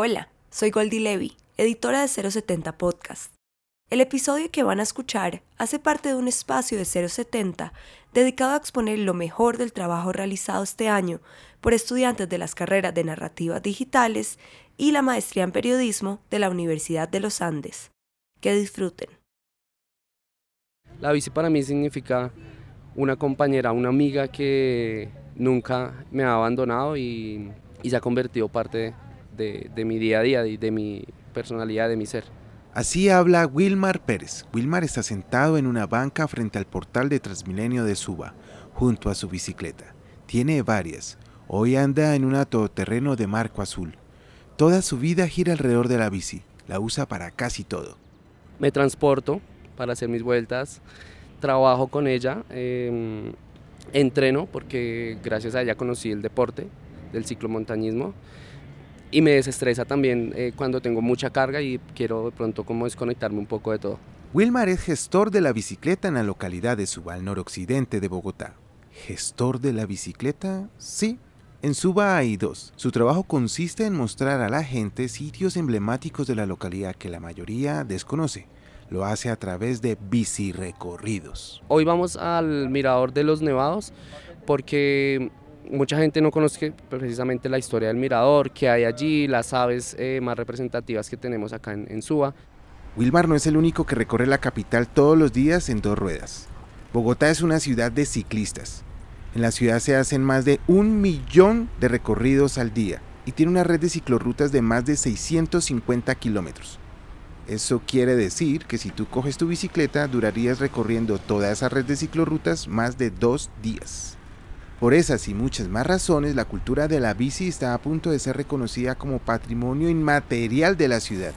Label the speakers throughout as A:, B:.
A: Hola, soy Goldie Levy, editora de 070 Podcast. El episodio que van a escuchar hace parte de un espacio de 070 dedicado a exponer lo mejor del trabajo realizado este año por estudiantes de las carreras de narrativas digitales y la maestría en periodismo de la Universidad de los Andes. Que disfruten.
B: La bici para mí significa una compañera, una amiga que nunca me ha abandonado y, se ha convertido parte de, de mi día a día y de mi personalidad, de mi ser.
C: Así habla Wilmar Pérez. Wilmar está sentado en una banca frente al portal de Transmilenio de Suba, junto a su bicicleta. Tiene varias. Hoy anda en un todoterreno de marco azul. Toda su vida gira alrededor de la bici. La usa para casi todo.
B: Me transporto para hacer mis vueltas. Trabajo con ella. Em, entreno porque gracias a ella conocí el deporte del ciclomontañismo y me desestresa también eh, cuando tengo mucha carga y quiero de pronto como desconectarme un poco de todo.
C: Wilmar es gestor de la bicicleta en la localidad de Suba, al noroccidente de Bogotá. ¿Gestor de la bicicleta? Sí. En Suba hay dos. Su trabajo consiste en mostrar a la gente sitios emblemáticos de la localidad que la mayoría desconoce. Lo hace a través de bicirecorridos.
B: Hoy vamos al Mirador de los Nevados porque mucha gente no conoce precisamente la historia del mirador, que hay allí, las aves eh, más representativas que tenemos acá en, en.
C: Wilmar no es el único que recorre la capital todos los días en dos ruedas. Bogotá es una ciudad de ciclistas. En la ciudad se hacen más de un millón de recorridos al día y tiene una red de ciclorrutas de más de 650 kilómetros. Eso quiere decir que si tú coges tu bicicleta durarías recorriendo toda esa red de ciclorrutas más de dos días. Por esas y muchas más razones, la cultura de la bici está a punto de ser reconocida como patrimonio inmaterial de la ciudad.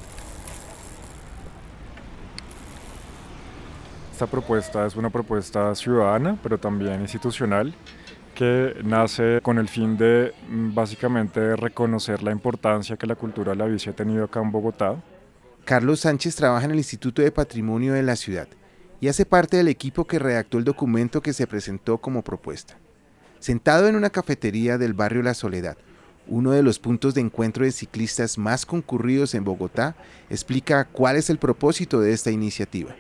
D: Esta propuesta es una propuesta ciudadana, pero también institucional, que nace con el fin de mm, básicamente reconocer la importancia que la cultura de la bici ha tenido acá en Bogotá.
C: Carlos Sánchez trabaja en el Instituto de Patrimonio de la ciudad y hace parte del equipo que redactó el documento que se presentó como propuesta sentado en una cafetería del barrio La Soledad, uno de los puntos de encuentro de ciclistas más concurridos en Bogotá, explica cuál es el propósito de esta iniciativa.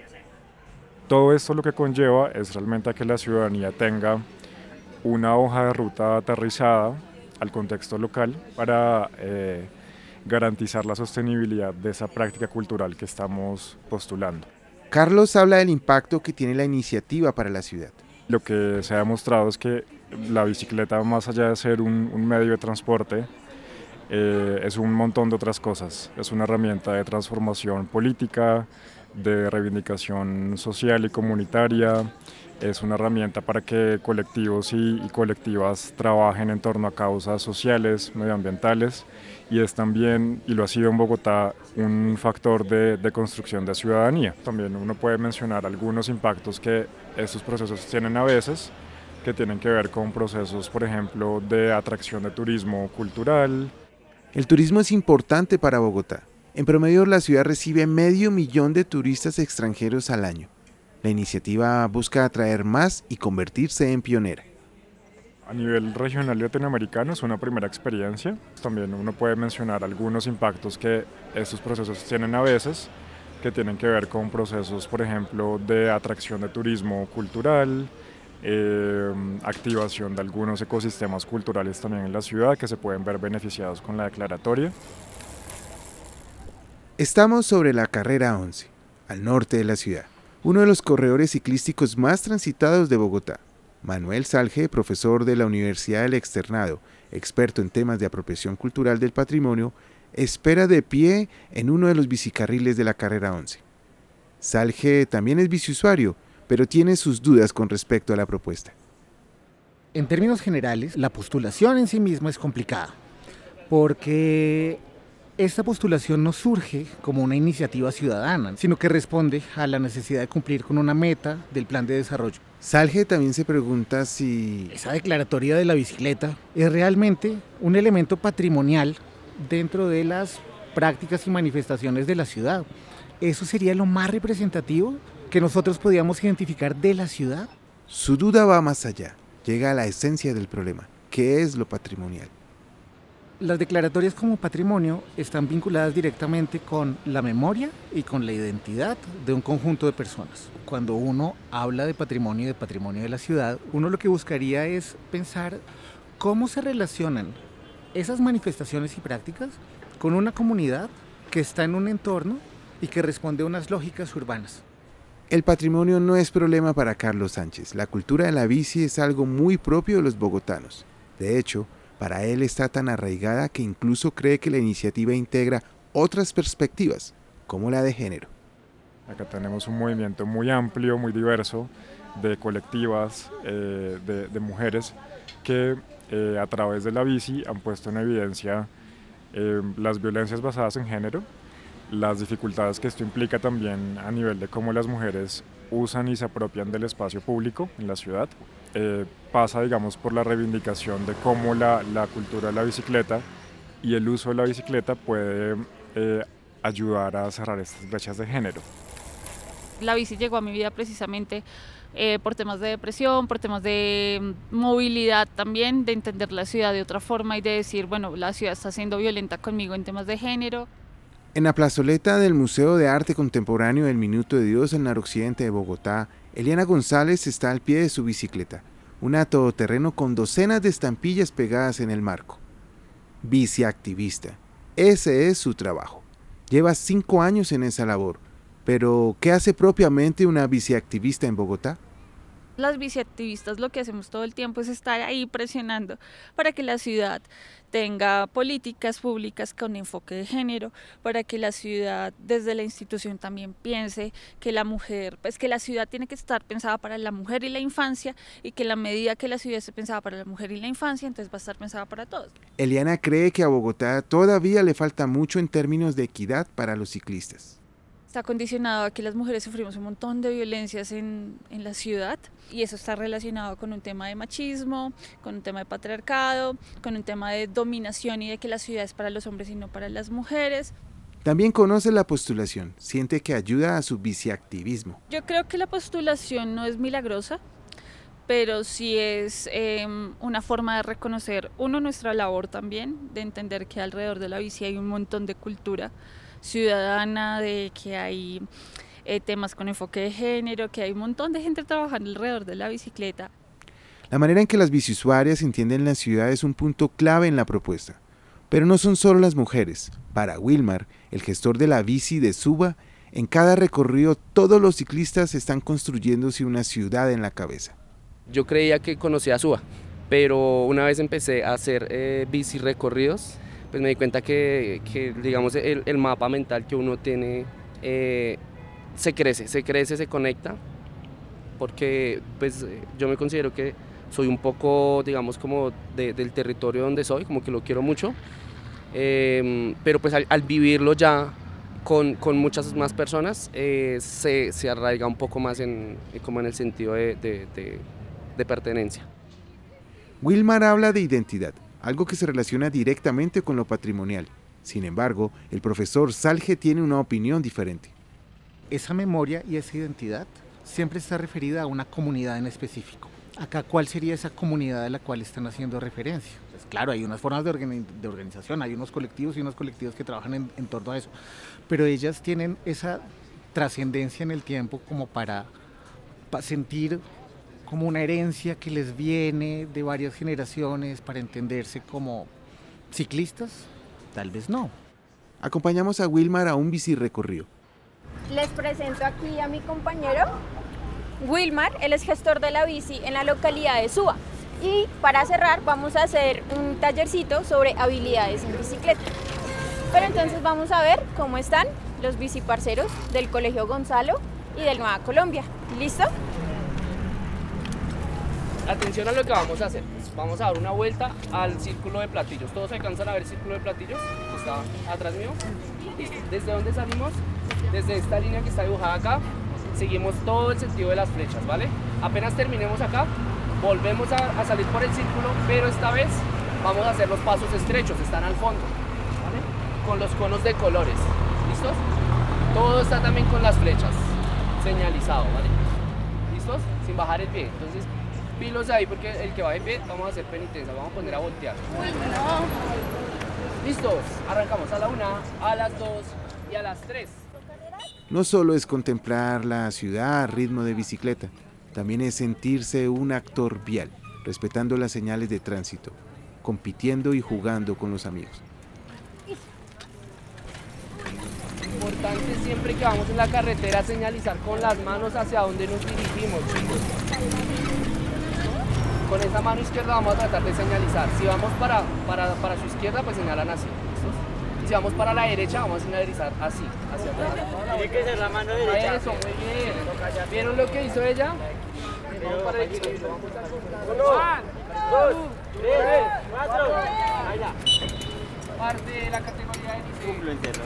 D: Todo esto lo que conlleva es realmente que la ciudadanía tenga una hoja de ruta aterrizada al contexto local para eh, garantizar la sostenibilidad de esa práctica cultural que estamos postulando.
C: Carlos habla del impacto que tiene la iniciativa para la ciudad.
D: Lo que se ha demostrado es que la bicicleta, más allá de ser un, medio de transporte, eh, es un montón de otras cosas. Es una herramienta de transformación política, de reivindicación social y comunitaria. Es una herramienta para que colectivos y, colectivas trabajen en torno a causas sociales, medioambientales. Y es también, y lo ha sido en Bogotá, un factor de, de construcción de ciudadanía. También uno puede mencionar algunos impactos que estos procesos tienen a veces que tienen que ver con procesos, por ejemplo, de atracción de turismo cultural.
C: El turismo es importante para Bogotá. En promedio la ciudad recibe medio millón de turistas extranjeros al año. La iniciativa busca atraer más y convertirse en pionera.
D: A nivel regional y latinoamericano es una primera experiencia. También uno puede mencionar algunos impactos que estos procesos tienen a veces, que tienen que ver con procesos, por ejemplo, de atracción de turismo cultural, eh, activación de algunos ecosistemas culturales también en la ciudad que se pueden ver beneficiados con la declaratoria.
C: Estamos sobre la carrera 11, al norte de la ciudad, uno de los corredores ciclísticos más transitados de Bogotá. Manuel Salge, profesor de la Universidad del Externado, experto en temas de apropiación cultural del patrimonio, espera de pie en uno de los bicicarriles de la carrera 11. Salge también es biciusuario pero tiene sus dudas con respecto a la propuesta.
E: En términos generales, la postulación en sí misma es complicada, porque esta postulación no surge como una iniciativa ciudadana, sino que responde a la necesidad de cumplir con una meta del plan de desarrollo.
C: Salge también se pregunta si...
E: Esa declaratoria de la bicicleta es realmente un elemento patrimonial dentro de las prácticas y manifestaciones de la ciudad. ¿Eso sería lo más representativo que nosotros podíamos identificar de la ciudad?
C: Su duda va más allá, llega a la esencia del problema, ¿qué es lo patrimonial?
E: Las declaratorias como patrimonio están vinculadas directamente con la memoria y con la identidad de un conjunto de personas. Cuando uno habla de patrimonio y de patrimonio de la ciudad, uno lo que buscaría es pensar cómo se relacionan esas manifestaciones y prácticas con una comunidad que está en un entorno y que responde a unas lógicas urbanas.
C: El patrimonio no es problema para Carlos Sánchez. La cultura de la bici es algo muy propio de los bogotanos. De hecho, para él está tan arraigada que incluso cree que la iniciativa integra otras perspectivas, como la de género.
D: Acá tenemos un movimiento muy amplio, muy diverso, de colectivas, eh, de, mujeres que eh, a través de la bici han puesto en evidencia eh, las violencias basadas en género, las dificultades que esto implica también a nivel de cómo las mujeres usan y se apropian del espacio público en la ciudad. Eh, pasa, digamos, por la reivindicación de cómo la, la, cultura de la bicicleta y el uso de la bicicleta puede eh, ayudar a cerrar estas brechas de género.
F: La bici llegó a mi vida precisamente eh, por temas de depresión, por temas de mm, movilidad también, de entender la ciudad de otra forma y de decir, bueno, la ciudad está siendo violenta conmigo en temas de género.
C: En la plazoleta del Museo de Arte Contemporáneo del Minuto de Dios en noroccidente de Bogotá, Eliana González está al pie de su bicicleta, un todoterreno con docenas de estampillas pegadas en el marco. Biciactivista. Ese es su trabajo. Lleva cinco años en esa labor. Pero, ¿qué hace propiamente una biciactivista en Bogotá?
F: Las biciactivistas lo que hacemos todo el tiempo es estar ahí presionando para que la ciudad tenga políticas públicas con enfoque de género, para que la ciudad desde la institución también piense que la mujer, pues que la ciudad tiene que estar pensada para la mujer y la infancia y que la medida que la ciudad esté pensada para la mujer y la infancia, entonces va a estar pensada para todos.
C: Eliana cree que a Bogotá todavía le falta mucho en términos de equidad para los ciclistas
F: está condicionado a que las mujeres sufrimos un montón de violencias en, en, la ciudad y eso está relacionado con un tema de machismo, con un tema de patriarcado, con un tema de dominación y de que la ciudad es para los hombres y no para las mujeres.
C: También conoce la postulación, siente que ayuda a su biciactivismo.
F: Yo creo que la postulación no es milagrosa, pero sí es eh, una forma de reconocer, uno, nuestra labor también, de entender que alrededor de la bici hay un montón de cultura ciudadana, de que hay eh, temas con enfoque de género, que hay un montón de gente trabajando alrededor de la bicicleta.
C: La manera en que las biciusuarias entienden la ciudad es un punto clave en la propuesta. Pero no son solo las mujeres. Para Wilmar, el gestor de la bici de Suba, en cada recorrido todos los ciclistas están construyéndose una ciudad en la cabeza.
B: Yo creía que conocía a Suba, pero una vez empecé a hacer eh, bici recorridos, pues me di cuenta que, digamos, el, mapa mental que uno tiene eh, se crece, se crece, se conecta, porque pues yo me considero que soy un poco, digamos, como del territorio donde soy, como que lo quiero mucho, em, pero pues al, vivirlo ya con, con, muchas más personas eh, se, se, arraiga un poco más en, como en el sentido de, de, de pertenencia.
C: Wilmar habla de identidad, algo que se relaciona directamente con lo patrimonial. Sin embargo, el profesor Salge tiene una opinión diferente.
E: Esa memoria y esa identidad siempre está referida a una comunidad en específico. Acá, ¿cuál sería esa comunidad a la cual están haciendo referencia? Pues claro, hay unas formas de, organización, hay unos colectivos y unos colectivos que trabajan en, en torno a eso, pero ellas tienen esa trascendencia en el tiempo como para, para sentir como una herencia que les viene de varias generaciones para entenderse como ciclistas? Tal vez no.
C: Acompañamos a Wilmar a un bici recorrido.
G: Les presento aquí a mi compañero Wilmar, él es gestor de la bici en la localidad de Suba. Y para cerrar vamos a hacer un tallercito sobre habilidades en bicicleta. Pero entonces vamos a ver cómo están los biciparceros del Colegio Gonzalo y del Nueva Colombia. ¿Listo?
B: Atención a lo que vamos a hacer. Vamos a dar una vuelta al círculo de platillos. ¿Todos alcanzan a ver el círculo de platillos? Está atrás mío. ¿Desde dónde salimos? Desde esta línea que está dibujada acá. Seguimos todo el sentido de las flechas, ¿vale? Apenas terminemos acá, volvemos a, salir por el círculo, pero esta vez vamos a hacer los pasos estrechos, están al fondo, ¿vale? Con los conos de colores. ¿Listos? Todo está también con las flechas señalizado, ¿vale? ¿Listos? Sin bajar el pie. Entonces, pilos ahí porque el que va de pie vamos a hacer penitencia, vamos a poner a voltear. Listos, arrancamos a la una, a las dos y a las tres.
C: No solo es contemplar la ciudad a ritmo de bicicleta, también es sentirse un actor vial, respetando las señales de tránsito, compitiendo y jugando con los amigos.
B: Importante siempre que vamos en la carretera señalizar con las manos hacia donde nos dirigimos, chicos. Con esa mano izquierda vamos a tratar de señalizar. Si vamos para, para, para su izquierda, pues señalan así. ¿listos? Y si vamos para la derecha, vamos a señalizar así, hacia atrás.
H: Tiene que ser la mano derecha.
B: Eso, muy bien. ¿Vieron lo que hizo ella? Vamos para el izquierdo. Cortar.
H: Dos, tres, cuatro.
B: Parte de la categoría de dice.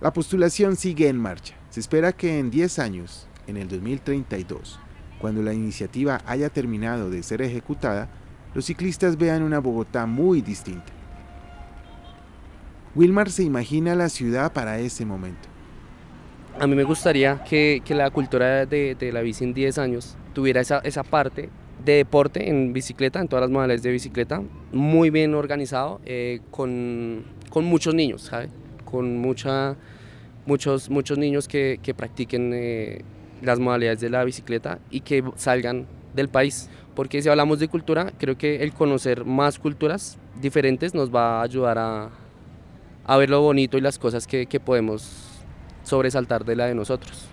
C: La postulación sigue en marcha. Se espera que en 10 años, en el 2032, cuando la iniciativa haya terminado de ser ejecutada, los ciclistas vean una Bogotá muy distinta. Wilmar se imagina la ciudad para ese momento.
B: A mí me gustaría que, la cultura de, la bici en 10 años tuviera esa, parte de deporte en bicicleta, en todas las modalidades de bicicleta, muy bien organizado, eh, con, con muchos niños, ¿sabe? Con mucha, muchos, muchos niños que, que practiquen eh, las modalidades de la bicicleta y que salgan del país. Porque si hablamos de cultura, creo que el conocer más culturas diferentes nos va a ayudar a, a ver lo bonito y las cosas que, que podemos sobresaltar de la de nosotros.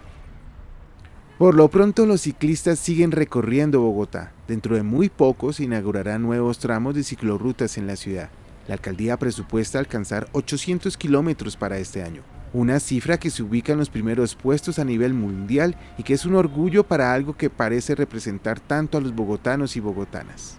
C: Por lo pronto los ciclistas siguen recorriendo Bogotá. Dentro de muy poco se inaugurarán nuevos tramos de ciclorrutas en la ciudad. La alcaldía presupuesta alcanzar 800 kilómetros para este año, una cifra que se ubica en los primeros puestos a nivel mundial y que es un orgullo para algo que parece representar tanto a los bogotanos y bogotanas.